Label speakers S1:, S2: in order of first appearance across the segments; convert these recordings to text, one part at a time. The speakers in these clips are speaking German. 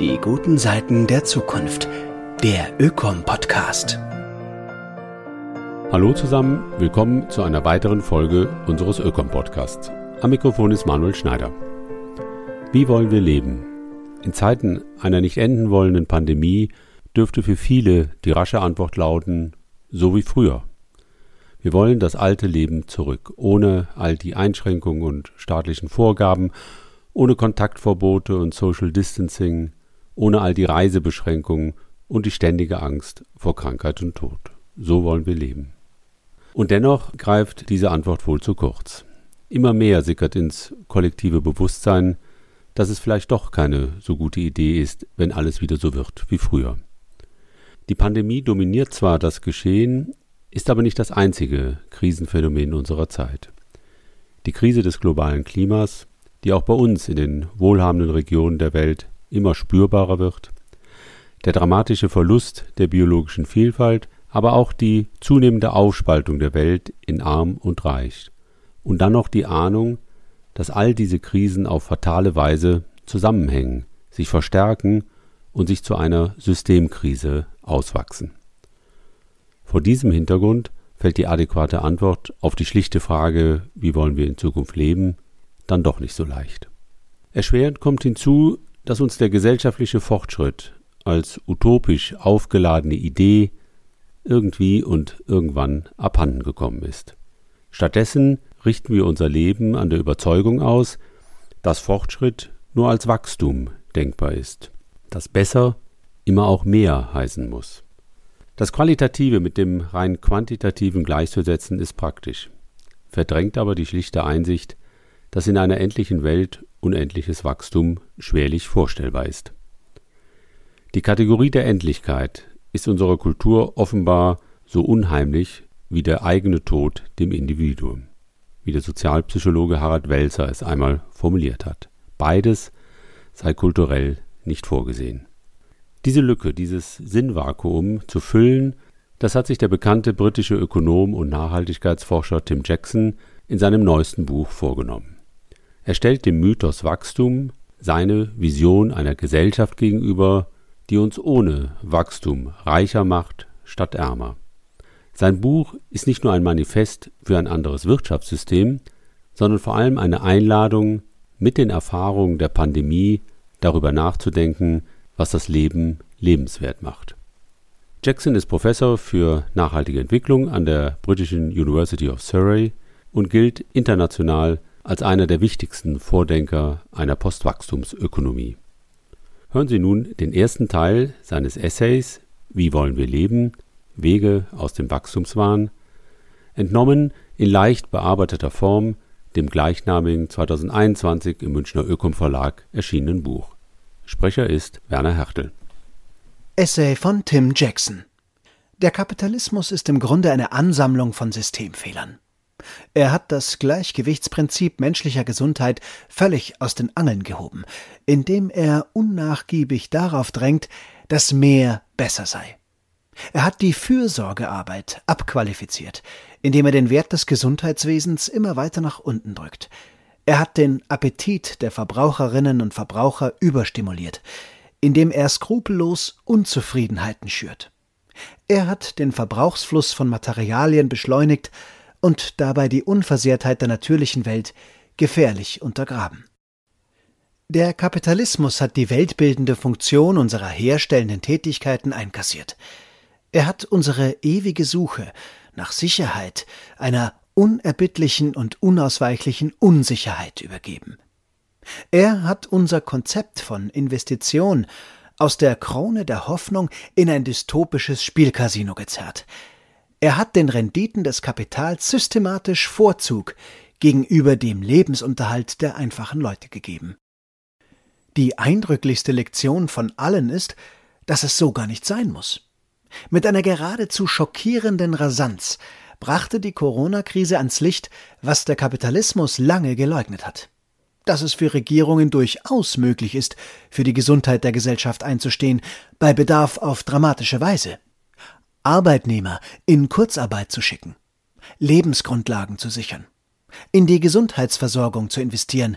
S1: Die guten Seiten der Zukunft. Der Ökom-Podcast.
S2: Hallo zusammen, willkommen zu einer weiteren Folge unseres Ökom-Podcasts. Am Mikrofon ist Manuel Schneider. Wie wollen wir leben? In Zeiten einer nicht enden wollenden Pandemie dürfte für viele die rasche Antwort lauten, so wie früher. Wir wollen das alte Leben zurück, ohne all die Einschränkungen und staatlichen Vorgaben, ohne Kontaktverbote und Social Distancing, ohne all die Reisebeschränkungen und die ständige Angst vor Krankheit und Tod. So wollen wir leben. Und dennoch greift diese Antwort wohl zu kurz. Immer mehr sickert ins kollektive Bewusstsein, dass es vielleicht doch keine so gute Idee ist, wenn alles wieder so wird wie früher. Die Pandemie dominiert zwar das Geschehen, ist aber nicht das einzige Krisenphänomen unserer Zeit. Die Krise des globalen Klimas, die auch bei uns in den wohlhabenden Regionen der Welt immer spürbarer wird, der dramatische Verlust der biologischen Vielfalt, aber auch die zunehmende Aufspaltung der Welt in arm und reich. Und dann noch die Ahnung, dass all diese Krisen auf fatale Weise zusammenhängen, sich verstärken und sich zu einer Systemkrise auswachsen. Vor diesem Hintergrund fällt die adäquate Antwort auf die schlichte Frage, wie wollen wir in Zukunft leben, dann doch nicht so leicht. Erschwerend kommt hinzu, dass uns der gesellschaftliche Fortschritt als utopisch aufgeladene Idee irgendwie und irgendwann abhanden gekommen ist. Stattdessen richten wir unser Leben an der Überzeugung aus, dass Fortschritt nur als Wachstum denkbar ist, dass besser immer auch mehr heißen muss. Das Qualitative mit dem rein quantitativen gleichzusetzen ist praktisch, verdrängt aber die schlichte Einsicht, dass in einer endlichen Welt unendliches Wachstum schwerlich vorstellbar ist. Die Kategorie der Endlichkeit ist unserer Kultur offenbar so unheimlich wie der eigene Tod dem Individuum, wie der Sozialpsychologe Harald Welzer es einmal formuliert hat. Beides sei kulturell nicht vorgesehen. Diese Lücke, dieses Sinnvakuum zu füllen, das hat sich der bekannte britische Ökonom und Nachhaltigkeitsforscher Tim Jackson in seinem neuesten Buch vorgenommen. Er stellt dem Mythos Wachstum seine Vision einer Gesellschaft gegenüber, die uns ohne Wachstum reicher macht statt ärmer. Sein Buch ist nicht nur ein Manifest für ein anderes Wirtschaftssystem, sondern vor allem eine Einladung, mit den Erfahrungen der Pandemie darüber nachzudenken, was das Leben lebenswert macht. Jackson ist Professor für nachhaltige Entwicklung an der britischen University of Surrey und gilt international als einer der wichtigsten Vordenker einer Postwachstumsökonomie. Hören Sie nun den ersten Teil seines Essays Wie wollen wir leben? Wege aus dem Wachstumswahn, entnommen in leicht bearbeiteter Form dem gleichnamigen 2021 im Münchner Ökom Verlag erschienenen Buch. Sprecher ist Werner Hertel.
S1: Essay von Tim Jackson. Der Kapitalismus ist im Grunde eine Ansammlung von Systemfehlern. Er hat das Gleichgewichtsprinzip menschlicher Gesundheit völlig aus den Angeln gehoben, indem er unnachgiebig darauf drängt, dass mehr besser sei. Er hat die Fürsorgearbeit abqualifiziert, indem er den Wert des Gesundheitswesens immer weiter nach unten drückt. Er hat den Appetit der Verbraucherinnen und Verbraucher überstimuliert, indem er skrupellos Unzufriedenheiten schürt. Er hat den Verbrauchsfluss von Materialien beschleunigt und dabei die Unversehrtheit der natürlichen Welt gefährlich untergraben. Der Kapitalismus hat die weltbildende Funktion unserer herstellenden Tätigkeiten einkassiert. Er hat unsere ewige Suche nach Sicherheit einer unerbittlichen und unausweichlichen Unsicherheit übergeben. Er hat unser Konzept von Investition aus der Krone der Hoffnung in ein dystopisches Spielcasino gezerrt, er hat den Renditen des Kapitals systematisch Vorzug gegenüber dem Lebensunterhalt der einfachen Leute gegeben. Die eindrücklichste Lektion von allen ist, dass es so gar nicht sein muss. Mit einer geradezu schockierenden Rasanz brachte die Corona-Krise ans Licht, was der Kapitalismus lange geleugnet hat. Dass es für Regierungen durchaus möglich ist, für die Gesundheit der Gesellschaft einzustehen, bei Bedarf auf dramatische Weise. Arbeitnehmer in Kurzarbeit zu schicken, Lebensgrundlagen zu sichern, in die Gesundheitsversorgung zu investieren,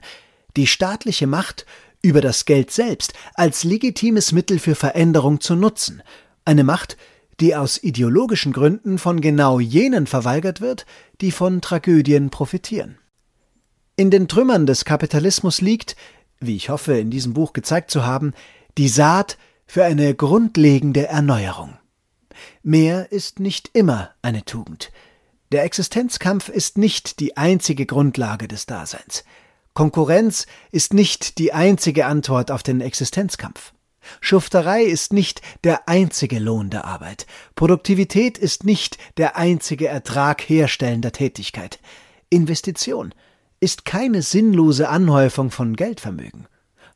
S1: die staatliche Macht über das Geld selbst als legitimes Mittel für Veränderung zu nutzen, eine Macht, die aus ideologischen Gründen von genau jenen verweigert wird, die von Tragödien profitieren. In den Trümmern des Kapitalismus liegt, wie ich hoffe in diesem Buch gezeigt zu haben, die Saat für eine grundlegende Erneuerung. Mehr ist nicht immer eine Tugend. Der Existenzkampf ist nicht die einzige Grundlage des Daseins. Konkurrenz ist nicht die einzige Antwort auf den Existenzkampf. Schufterei ist nicht der einzige Lohn der Arbeit. Produktivität ist nicht der einzige Ertrag herstellender Tätigkeit. Investition ist keine sinnlose Anhäufung von Geldvermögen.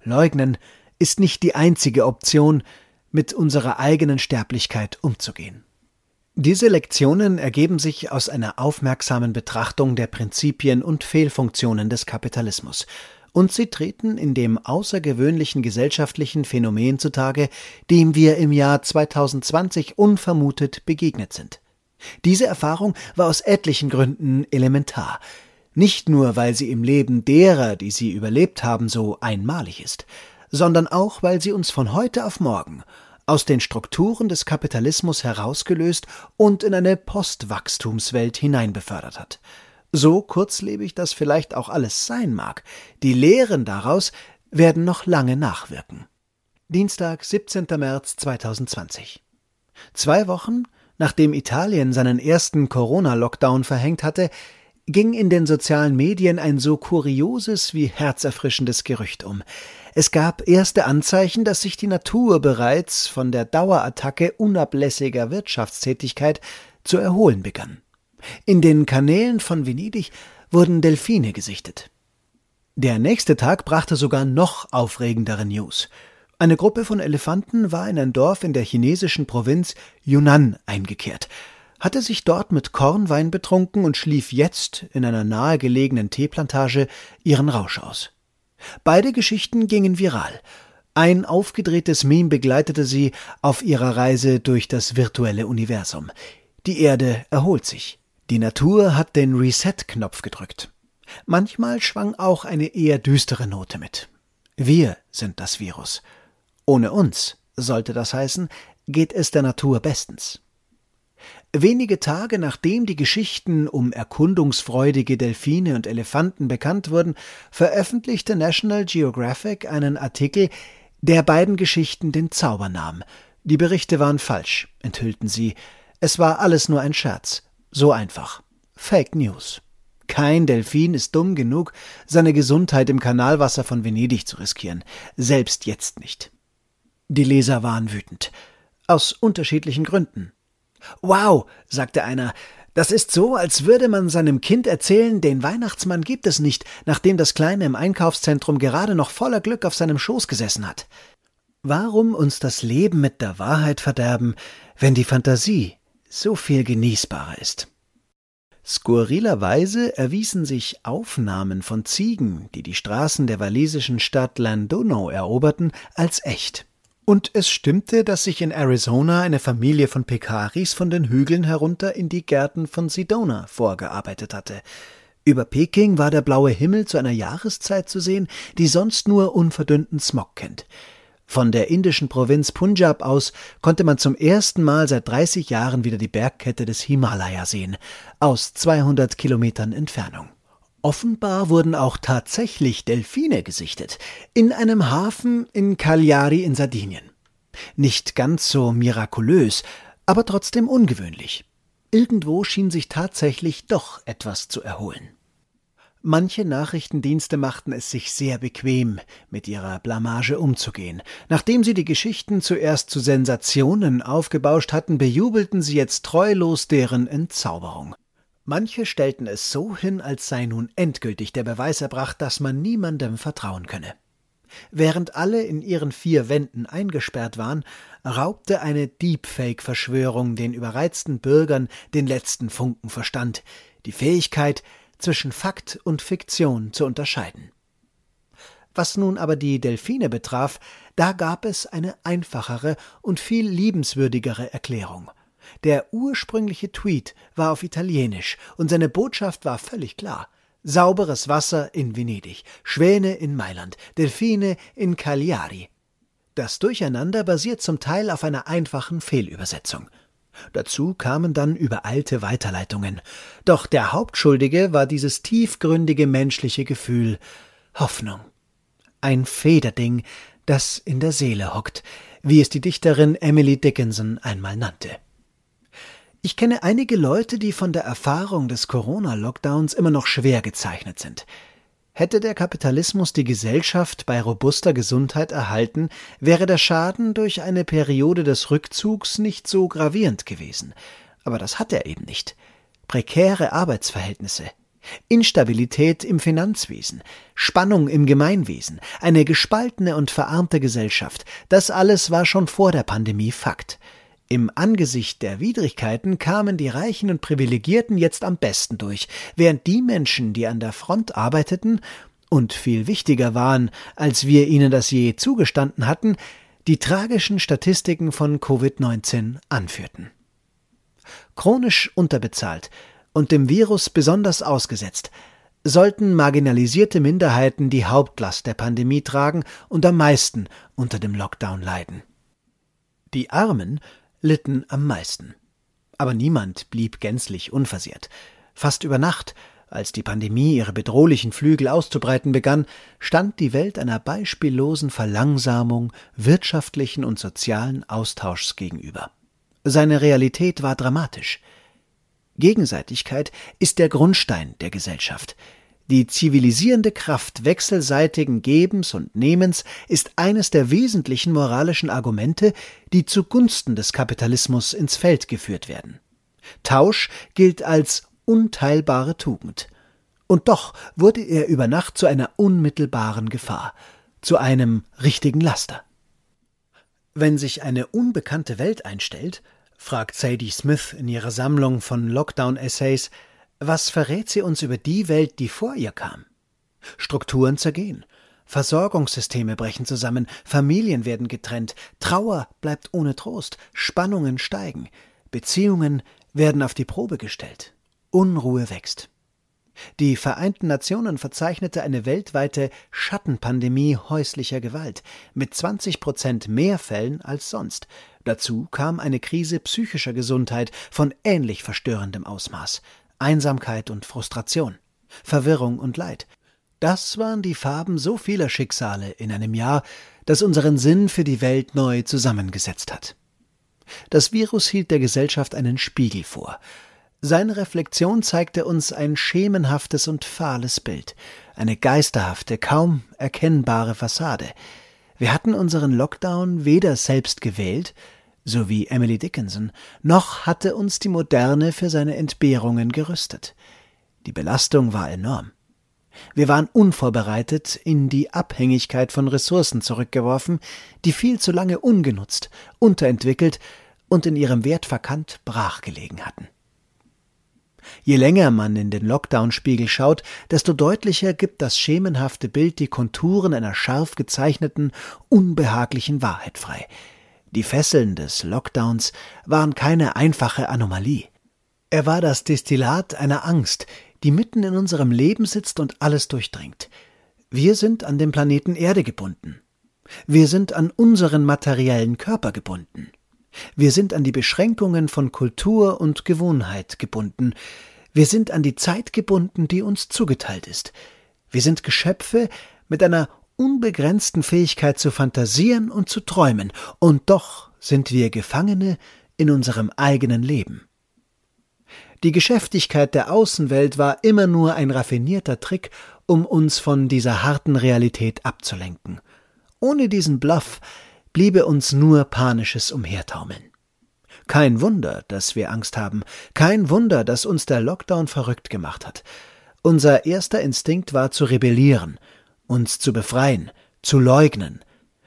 S1: Leugnen ist nicht die einzige Option, mit unserer eigenen Sterblichkeit umzugehen. Diese Lektionen ergeben sich aus einer aufmerksamen Betrachtung der Prinzipien und Fehlfunktionen des Kapitalismus, und sie treten in dem außergewöhnlichen gesellschaftlichen Phänomen zutage, dem wir im Jahr 2020 unvermutet begegnet sind. Diese Erfahrung war aus etlichen Gründen elementar, nicht nur weil sie im Leben derer, die sie überlebt haben, so einmalig ist, sondern auch weil sie uns von heute auf morgen aus den Strukturen des Kapitalismus herausgelöst und in eine Postwachstumswelt hineinbefördert hat. So kurzlebig das vielleicht auch alles sein mag, die Lehren daraus werden noch lange nachwirken. Dienstag, 17. März 2020. Zwei Wochen nachdem Italien seinen ersten Corona-Lockdown verhängt hatte, ging in den sozialen Medien ein so kurioses wie herzerfrischendes Gerücht um. Es gab erste Anzeichen, dass sich die Natur bereits von der Dauerattacke unablässiger Wirtschaftstätigkeit zu erholen begann. In den Kanälen von Venedig wurden Delfine gesichtet. Der nächste Tag brachte sogar noch aufregendere News. Eine Gruppe von Elefanten war in ein Dorf in der chinesischen Provinz Yunnan eingekehrt hatte sich dort mit Kornwein betrunken und schlief jetzt in einer nahegelegenen Teeplantage ihren Rausch aus. Beide Geschichten gingen viral. Ein aufgedrehtes Meme begleitete sie auf ihrer Reise durch das virtuelle Universum. Die Erde erholt sich. Die Natur hat den Reset-Knopf gedrückt. Manchmal schwang auch eine eher düstere Note mit. Wir sind das Virus. Ohne uns, sollte das heißen, geht es der Natur bestens. Wenige Tage nachdem die Geschichten um erkundungsfreudige Delfine und Elefanten bekannt wurden, veröffentlichte National Geographic einen Artikel, der beiden Geschichten den Zauber nahm. Die Berichte waren falsch, enthüllten sie. Es war alles nur ein Scherz. So einfach. Fake News. Kein Delfin ist dumm genug, seine Gesundheit im Kanalwasser von Venedig zu riskieren. Selbst jetzt nicht. Die Leser waren wütend. Aus unterschiedlichen Gründen. Wow, sagte einer, das ist so, als würde man seinem Kind erzählen, den Weihnachtsmann gibt es nicht, nachdem das Kleine im Einkaufszentrum gerade noch voller Glück auf seinem Schoß gesessen hat. Warum uns das Leben mit der Wahrheit verderben, wenn die Fantasie so viel genießbarer ist? Skurrilerweise erwiesen sich Aufnahmen von Ziegen, die die Straßen der walisischen Stadt Landono eroberten, als echt. Und es stimmte, dass sich in Arizona eine Familie von Pekaris von den Hügeln herunter in die Gärten von Sedona vorgearbeitet hatte. Über Peking war der blaue Himmel zu einer Jahreszeit zu sehen, die sonst nur unverdünnten Smog kennt. Von der indischen Provinz Punjab aus konnte man zum ersten Mal seit 30 Jahren wieder die Bergkette des Himalaya sehen, aus 200 Kilometern Entfernung. Offenbar wurden auch tatsächlich Delfine gesichtet, in einem Hafen in Cagliari in Sardinien. Nicht ganz so mirakulös, aber trotzdem ungewöhnlich. Irgendwo schien sich tatsächlich doch etwas zu erholen. Manche Nachrichtendienste machten es sich sehr bequem, mit ihrer Blamage umzugehen. Nachdem sie die Geschichten zuerst zu Sensationen aufgebauscht hatten, bejubelten sie jetzt treulos deren Entzauberung. Manche stellten es so hin, als sei nun endgültig der Beweis erbracht, dass man niemandem vertrauen könne. Während alle in ihren vier Wänden eingesperrt waren, raubte eine Deepfake-Verschwörung den überreizten Bürgern den letzten Funken Verstand, die Fähigkeit, zwischen Fakt und Fiktion zu unterscheiden. Was nun aber die Delfine betraf, da gab es eine einfachere und viel liebenswürdigere Erklärung. Der ursprüngliche Tweet war auf Italienisch und seine Botschaft war völlig klar. Sauberes Wasser in Venedig, Schwäne in Mailand, Delfine in Cagliari. Das Durcheinander basiert zum Teil auf einer einfachen Fehlübersetzung. Dazu kamen dann übereilte Weiterleitungen. Doch der Hauptschuldige war dieses tiefgründige menschliche Gefühl Hoffnung. Ein Federding, das in der Seele hockt, wie es die Dichterin Emily Dickinson einmal nannte. Ich kenne einige Leute, die von der Erfahrung des Corona-Lockdowns immer noch schwer gezeichnet sind. Hätte der Kapitalismus die Gesellschaft bei robuster Gesundheit erhalten, wäre der Schaden durch eine Periode des Rückzugs nicht so gravierend gewesen. Aber das hat er eben nicht. Prekäre Arbeitsverhältnisse, Instabilität im Finanzwesen, Spannung im Gemeinwesen, eine gespaltene und verarmte Gesellschaft, das alles war schon vor der Pandemie Fakt. Im Angesicht der Widrigkeiten kamen die Reichen und Privilegierten jetzt am besten durch, während die Menschen, die an der Front arbeiteten und viel wichtiger waren, als wir ihnen das je zugestanden hatten, die tragischen Statistiken von Covid-19 anführten. Chronisch unterbezahlt und dem Virus besonders ausgesetzt, sollten marginalisierte Minderheiten die Hauptlast der Pandemie tragen und am meisten unter dem Lockdown leiden. Die Armen litten am meisten. Aber niemand blieb gänzlich unversehrt. Fast über Nacht, als die Pandemie ihre bedrohlichen Flügel auszubreiten begann, stand die Welt einer beispiellosen Verlangsamung wirtschaftlichen und sozialen Austauschs gegenüber. Seine Realität war dramatisch. Gegenseitigkeit ist der Grundstein der Gesellschaft. Die zivilisierende Kraft wechselseitigen Gebens und Nehmens ist eines der wesentlichen moralischen Argumente, die zugunsten des Kapitalismus ins Feld geführt werden. Tausch gilt als unteilbare Tugend. Und doch wurde er über Nacht zu einer unmittelbaren Gefahr, zu einem richtigen Laster. Wenn sich eine unbekannte Welt einstellt, fragt Sadie Smith in ihrer Sammlung von Lockdown-Essays, was verrät sie uns über die Welt, die vor ihr kam? Strukturen zergehen, Versorgungssysteme brechen zusammen, Familien werden getrennt, Trauer bleibt ohne Trost, Spannungen steigen, Beziehungen werden auf die Probe gestellt, Unruhe wächst. Die Vereinten Nationen verzeichnete eine weltweite Schattenpandemie häuslicher Gewalt mit 20 Prozent mehr Fällen als sonst. Dazu kam eine Krise psychischer Gesundheit von ähnlich verstörendem Ausmaß. Einsamkeit und Frustration, Verwirrung und Leid. Das waren die Farben so vieler Schicksale in einem Jahr, das unseren Sinn für die Welt neu zusammengesetzt hat. Das Virus hielt der Gesellschaft einen Spiegel vor. Seine Reflexion zeigte uns ein schemenhaftes und fahles Bild, eine geisterhafte, kaum erkennbare Fassade. Wir hatten unseren Lockdown weder selbst gewählt, so wie Emily Dickinson, noch hatte uns die Moderne für seine Entbehrungen gerüstet. Die Belastung war enorm. Wir waren unvorbereitet in die Abhängigkeit von Ressourcen zurückgeworfen, die viel zu lange ungenutzt, unterentwickelt und in ihrem Wert verkannt brachgelegen hatten. Je länger man in den Lockdown-Spiegel schaut, desto deutlicher gibt das schemenhafte Bild die Konturen einer scharf gezeichneten, unbehaglichen Wahrheit frei, die Fesseln des Lockdowns waren keine einfache Anomalie. Er war das Destillat einer Angst, die mitten in unserem Leben sitzt und alles durchdringt. Wir sind an dem Planeten Erde gebunden. Wir sind an unseren materiellen Körper gebunden. Wir sind an die Beschränkungen von Kultur und Gewohnheit gebunden. Wir sind an die Zeit gebunden, die uns zugeteilt ist. Wir sind Geschöpfe mit einer unbegrenzten Fähigkeit zu fantasieren und zu träumen, und doch sind wir Gefangene in unserem eigenen Leben. Die Geschäftigkeit der Außenwelt war immer nur ein raffinierter Trick, um uns von dieser harten Realität abzulenken. Ohne diesen Bluff bliebe uns nur panisches Umhertaumeln. Kein Wunder, dass wir Angst haben, kein Wunder, dass uns der Lockdown verrückt gemacht hat. Unser erster Instinkt war zu rebellieren, uns zu befreien, zu leugnen.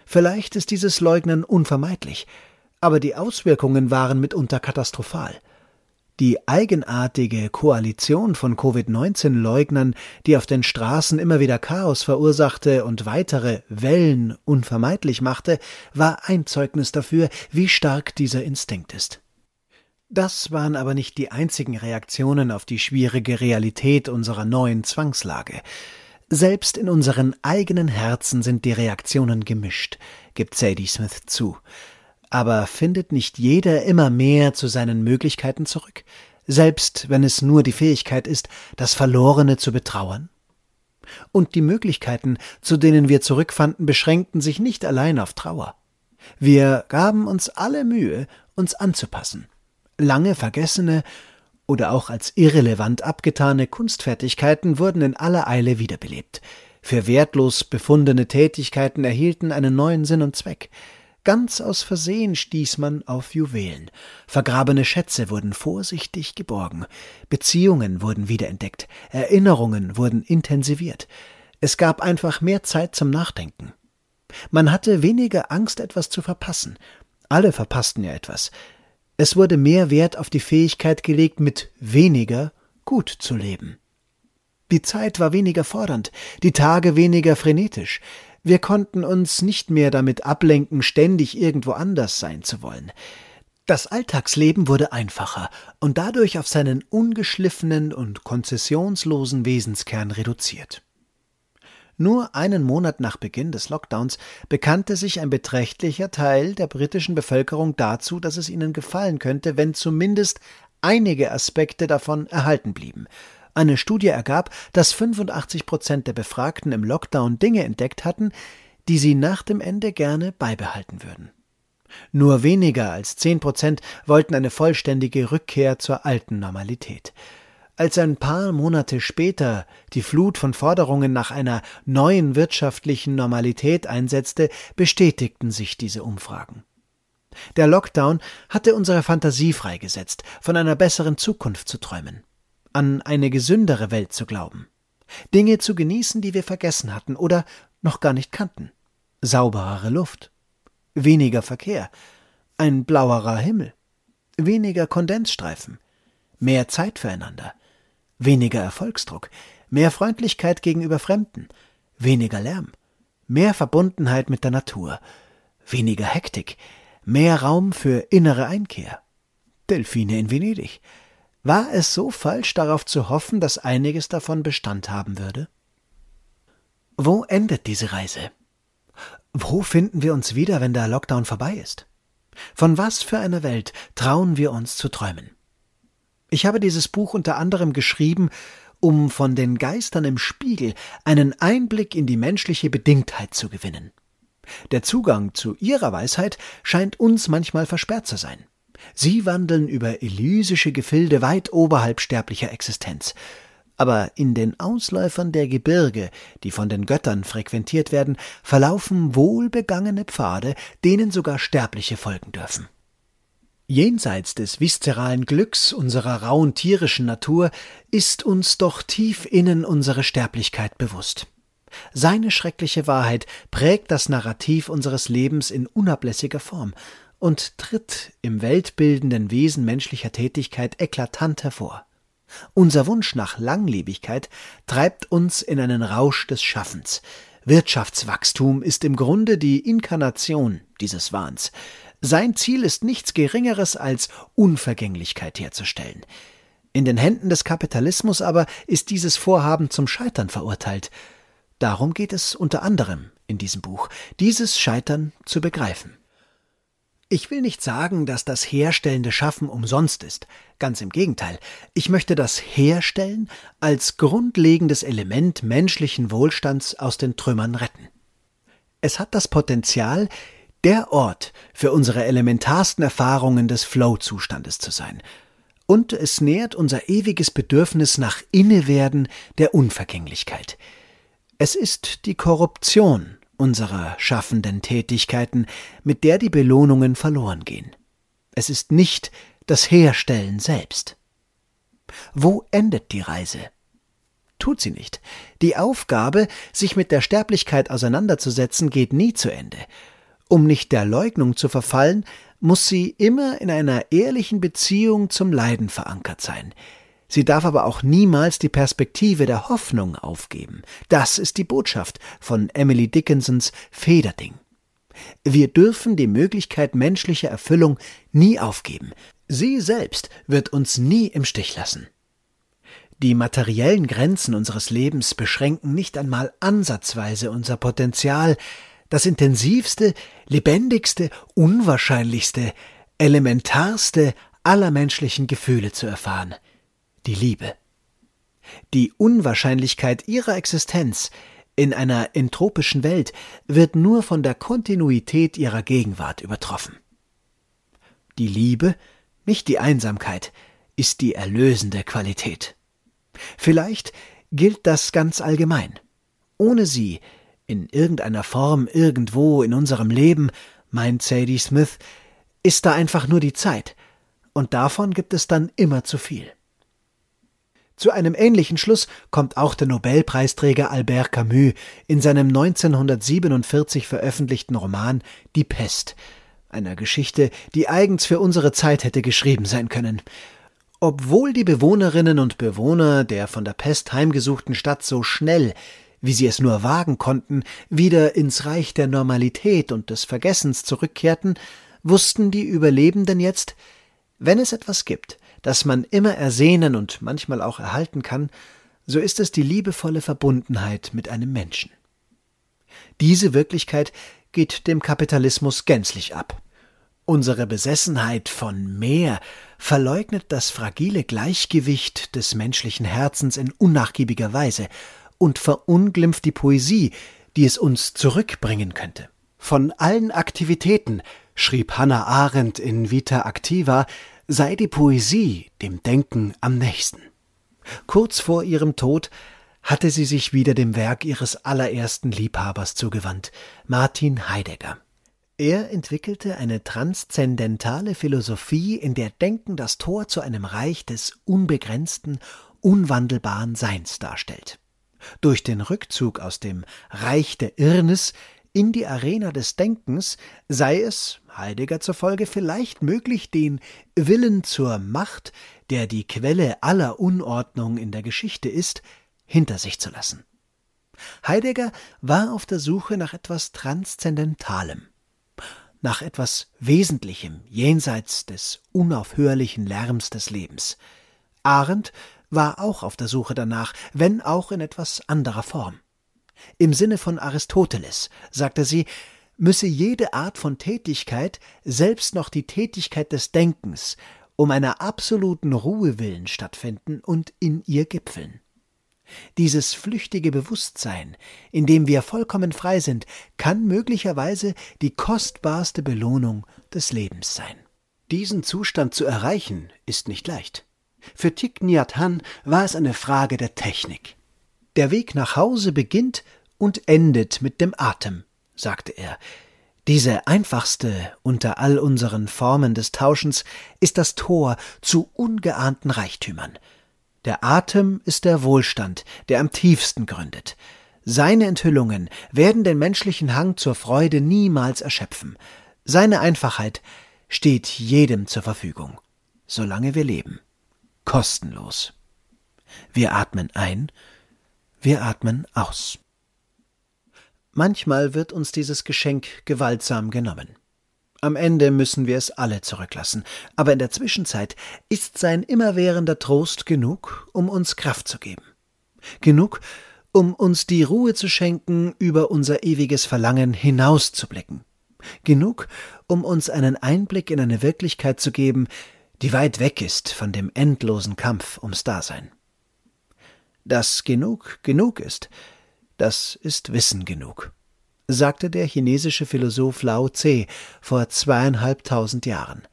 S1: Vielleicht ist dieses Leugnen unvermeidlich, aber die Auswirkungen waren mitunter katastrophal. Die eigenartige Koalition von Covid-19-Leugnern, die auf den Straßen immer wieder Chaos verursachte und weitere Wellen unvermeidlich machte, war ein Zeugnis dafür, wie stark dieser Instinkt ist. Das waren aber nicht die einzigen Reaktionen auf die schwierige Realität unserer neuen Zwangslage. Selbst in unseren eigenen Herzen sind die Reaktionen gemischt, gibt Sadie Smith zu. Aber findet nicht jeder immer mehr zu seinen Möglichkeiten zurück, selbst wenn es nur die Fähigkeit ist, das Verlorene zu betrauern? Und die Möglichkeiten, zu denen wir zurückfanden, beschränkten sich nicht allein auf Trauer. Wir gaben uns alle Mühe, uns anzupassen lange vergessene oder auch als irrelevant abgetane Kunstfertigkeiten wurden in aller Eile wiederbelebt. Für wertlos befundene Tätigkeiten erhielten einen neuen Sinn und Zweck. Ganz aus Versehen stieß man auf Juwelen. Vergrabene Schätze wurden vorsichtig geborgen. Beziehungen wurden wiederentdeckt. Erinnerungen wurden intensiviert. Es gab einfach mehr Zeit zum Nachdenken. Man hatte weniger Angst, etwas zu verpassen. Alle verpassten ja etwas. Es wurde mehr Wert auf die Fähigkeit gelegt, mit weniger gut zu leben. Die Zeit war weniger fordernd, die Tage weniger frenetisch. Wir konnten uns nicht mehr damit ablenken, ständig irgendwo anders sein zu wollen. Das Alltagsleben wurde einfacher und dadurch auf seinen ungeschliffenen und konzessionslosen Wesenskern reduziert. Nur einen Monat nach Beginn des Lockdowns bekannte sich ein beträchtlicher Teil der britischen Bevölkerung dazu, dass es ihnen gefallen könnte, wenn zumindest einige Aspekte davon erhalten blieben. Eine Studie ergab, dass 85 Prozent der Befragten im Lockdown Dinge entdeckt hatten, die sie nach dem Ende gerne beibehalten würden. Nur weniger als zehn Prozent wollten eine vollständige Rückkehr zur alten Normalität. Als ein paar Monate später die Flut von Forderungen nach einer neuen wirtschaftlichen Normalität einsetzte, bestätigten sich diese Umfragen. Der Lockdown hatte unsere Fantasie freigesetzt, von einer besseren Zukunft zu träumen, an eine gesündere Welt zu glauben, Dinge zu genießen, die wir vergessen hatten oder noch gar nicht kannten. Sauberere Luft, weniger Verkehr, ein blauerer Himmel, weniger Kondensstreifen, mehr Zeit füreinander, weniger Erfolgsdruck, mehr Freundlichkeit gegenüber Fremden, weniger Lärm, mehr Verbundenheit mit der Natur, weniger Hektik, mehr Raum für innere Einkehr. Delfine in Venedig. War es so falsch darauf zu hoffen, dass einiges davon Bestand haben würde? Wo endet diese Reise? Wo finden wir uns wieder, wenn der Lockdown vorbei ist? Von was für einer Welt trauen wir uns zu träumen? Ich habe dieses Buch unter anderem geschrieben, um von den Geistern im Spiegel einen Einblick in die menschliche Bedingtheit zu gewinnen. Der Zugang zu ihrer Weisheit scheint uns manchmal versperrt zu sein. Sie wandeln über elysische Gefilde weit oberhalb sterblicher Existenz. Aber in den Ausläufern der Gebirge, die von den Göttern frequentiert werden, verlaufen wohlbegangene Pfade, denen sogar Sterbliche folgen dürfen. Jenseits des viszeralen Glücks unserer rauen tierischen Natur ist uns doch tief innen unsere Sterblichkeit bewusst. Seine schreckliche Wahrheit prägt das Narrativ unseres Lebens in unablässiger Form und tritt im weltbildenden Wesen menschlicher Tätigkeit eklatant hervor. Unser Wunsch nach Langlebigkeit treibt uns in einen Rausch des Schaffens. Wirtschaftswachstum ist im Grunde die Inkarnation dieses Wahns. Sein Ziel ist nichts Geringeres als Unvergänglichkeit herzustellen. In den Händen des Kapitalismus aber ist dieses Vorhaben zum Scheitern verurteilt. Darum geht es unter anderem in diesem Buch, dieses Scheitern zu begreifen. Ich will nicht sagen, dass das herstellende Schaffen umsonst ist. Ganz im Gegenteil. Ich möchte das Herstellen als grundlegendes Element menschlichen Wohlstands aus den Trümmern retten. Es hat das Potenzial, der Ort für unsere elementarsten Erfahrungen des Flow-Zustandes zu sein. Und es nährt unser ewiges Bedürfnis nach Innewerden der Unvergänglichkeit. Es ist die Korruption unserer schaffenden Tätigkeiten, mit der die Belohnungen verloren gehen. Es ist nicht das Herstellen selbst. Wo endet die Reise? Tut sie nicht. Die Aufgabe, sich mit der Sterblichkeit auseinanderzusetzen, geht nie zu Ende, um nicht der Leugnung zu verfallen, muss sie immer in einer ehrlichen Beziehung zum Leiden verankert sein. Sie darf aber auch niemals die Perspektive der Hoffnung aufgeben. Das ist die Botschaft von Emily Dickinsons Federding. Wir dürfen die Möglichkeit menschlicher Erfüllung nie aufgeben. Sie selbst wird uns nie im Stich lassen. Die materiellen Grenzen unseres Lebens beschränken nicht einmal ansatzweise unser Potenzial, das intensivste, lebendigste, unwahrscheinlichste, elementarste aller menschlichen Gefühle zu erfahren, die Liebe. Die Unwahrscheinlichkeit ihrer Existenz in einer entropischen Welt wird nur von der Kontinuität ihrer Gegenwart übertroffen. Die Liebe, nicht die Einsamkeit, ist die erlösende Qualität. Vielleicht gilt das ganz allgemein. Ohne sie, in irgendeiner Form irgendwo in unserem Leben, meint Sadie Smith, ist da einfach nur die Zeit, und davon gibt es dann immer zu viel. Zu einem ähnlichen Schluss kommt auch der Nobelpreisträger Albert Camus in seinem 1947 veröffentlichten Roman Die Pest, einer Geschichte, die eigens für unsere Zeit hätte geschrieben sein können. Obwohl die Bewohnerinnen und Bewohner der von der Pest heimgesuchten Stadt so schnell, wie sie es nur wagen konnten, wieder ins Reich der Normalität und des Vergessens zurückkehrten, wussten die Überlebenden jetzt, wenn es etwas gibt, das man immer ersehnen und manchmal auch erhalten kann, so ist es die liebevolle Verbundenheit mit einem Menschen. Diese Wirklichkeit geht dem Kapitalismus gänzlich ab. Unsere Besessenheit von mehr verleugnet das fragile Gleichgewicht des menschlichen Herzens in unnachgiebiger Weise und verunglimpft die Poesie, die es uns zurückbringen könnte. Von allen Aktivitäten, schrieb Hannah Arendt in Vita Activa, sei die Poesie dem Denken am nächsten. Kurz vor ihrem Tod hatte sie sich wieder dem Werk ihres allerersten Liebhabers zugewandt, Martin Heidegger. Er entwickelte eine transzendentale Philosophie, in der Denken das Tor zu einem Reich des unbegrenzten, unwandelbaren Seins darstellt. Durch den Rückzug aus dem Reich der Irrnis in die Arena des Denkens sei es, Heidegger zufolge, vielleicht möglich, den Willen zur Macht, der die Quelle aller Unordnung in der Geschichte ist, hinter sich zu lassen. Heidegger war auf der Suche nach etwas Transzendentalem, nach etwas Wesentlichem jenseits des unaufhörlichen Lärms des Lebens. Arendt war auch auf der Suche danach, wenn auch in etwas anderer Form. Im Sinne von Aristoteles, sagte sie, müsse jede Art von Tätigkeit, selbst noch die Tätigkeit des Denkens, um einer absoluten Ruhe willen stattfinden und in ihr gipfeln. Dieses flüchtige Bewusstsein, in dem wir vollkommen frei sind, kann möglicherweise die kostbarste Belohnung des Lebens sein. Diesen Zustand zu erreichen, ist nicht leicht. Für Thich Nhat Hanh war es eine Frage der Technik. Der Weg nach Hause beginnt und endet mit dem Atem, sagte er. Diese einfachste unter all unseren Formen des Tauschens ist das Tor zu ungeahnten Reichtümern. Der Atem ist der Wohlstand, der am tiefsten gründet. Seine Enthüllungen werden den menschlichen Hang zur Freude niemals erschöpfen. Seine Einfachheit steht jedem zur Verfügung, solange wir leben. Kostenlos. Wir atmen ein wir atmen aus. Manchmal wird uns dieses Geschenk gewaltsam genommen. Am Ende müssen wir es alle zurücklassen, aber in der Zwischenzeit ist sein immerwährender Trost genug, um uns Kraft zu geben. Genug, um uns die Ruhe zu schenken, über unser ewiges Verlangen hinauszublicken. Genug, um uns einen Einblick in eine Wirklichkeit zu geben, die weit weg ist von dem endlosen Kampf ums Dasein. Dass genug genug ist, das ist Wissen genug, sagte der chinesische Philosoph Lao Tse vor zweieinhalbtausend Jahren.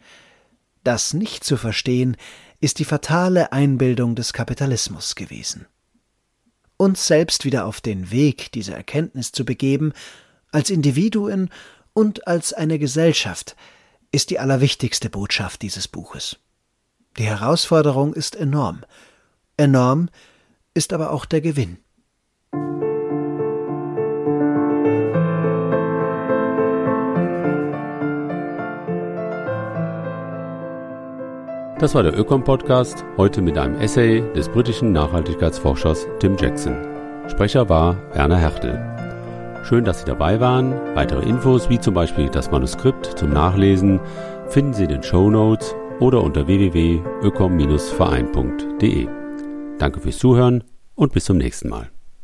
S1: Das nicht zu verstehen, ist die fatale Einbildung des Kapitalismus gewesen. Uns selbst wieder auf den Weg dieser Erkenntnis zu begeben, als Individuen und als eine Gesellschaft, ist die allerwichtigste Botschaft dieses Buches. Die Herausforderung ist enorm, enorm ist aber auch der Gewinn.
S2: Das war der Ökom-Podcast, heute mit einem Essay des britischen Nachhaltigkeitsforschers Tim Jackson. Sprecher war Werner Hertel. Schön, dass Sie dabei waren. Weitere Infos, wie zum Beispiel das Manuskript zum Nachlesen, finden Sie in den Show Notes oder unter www.ökom-verein.de. Danke fürs Zuhören und bis zum nächsten Mal.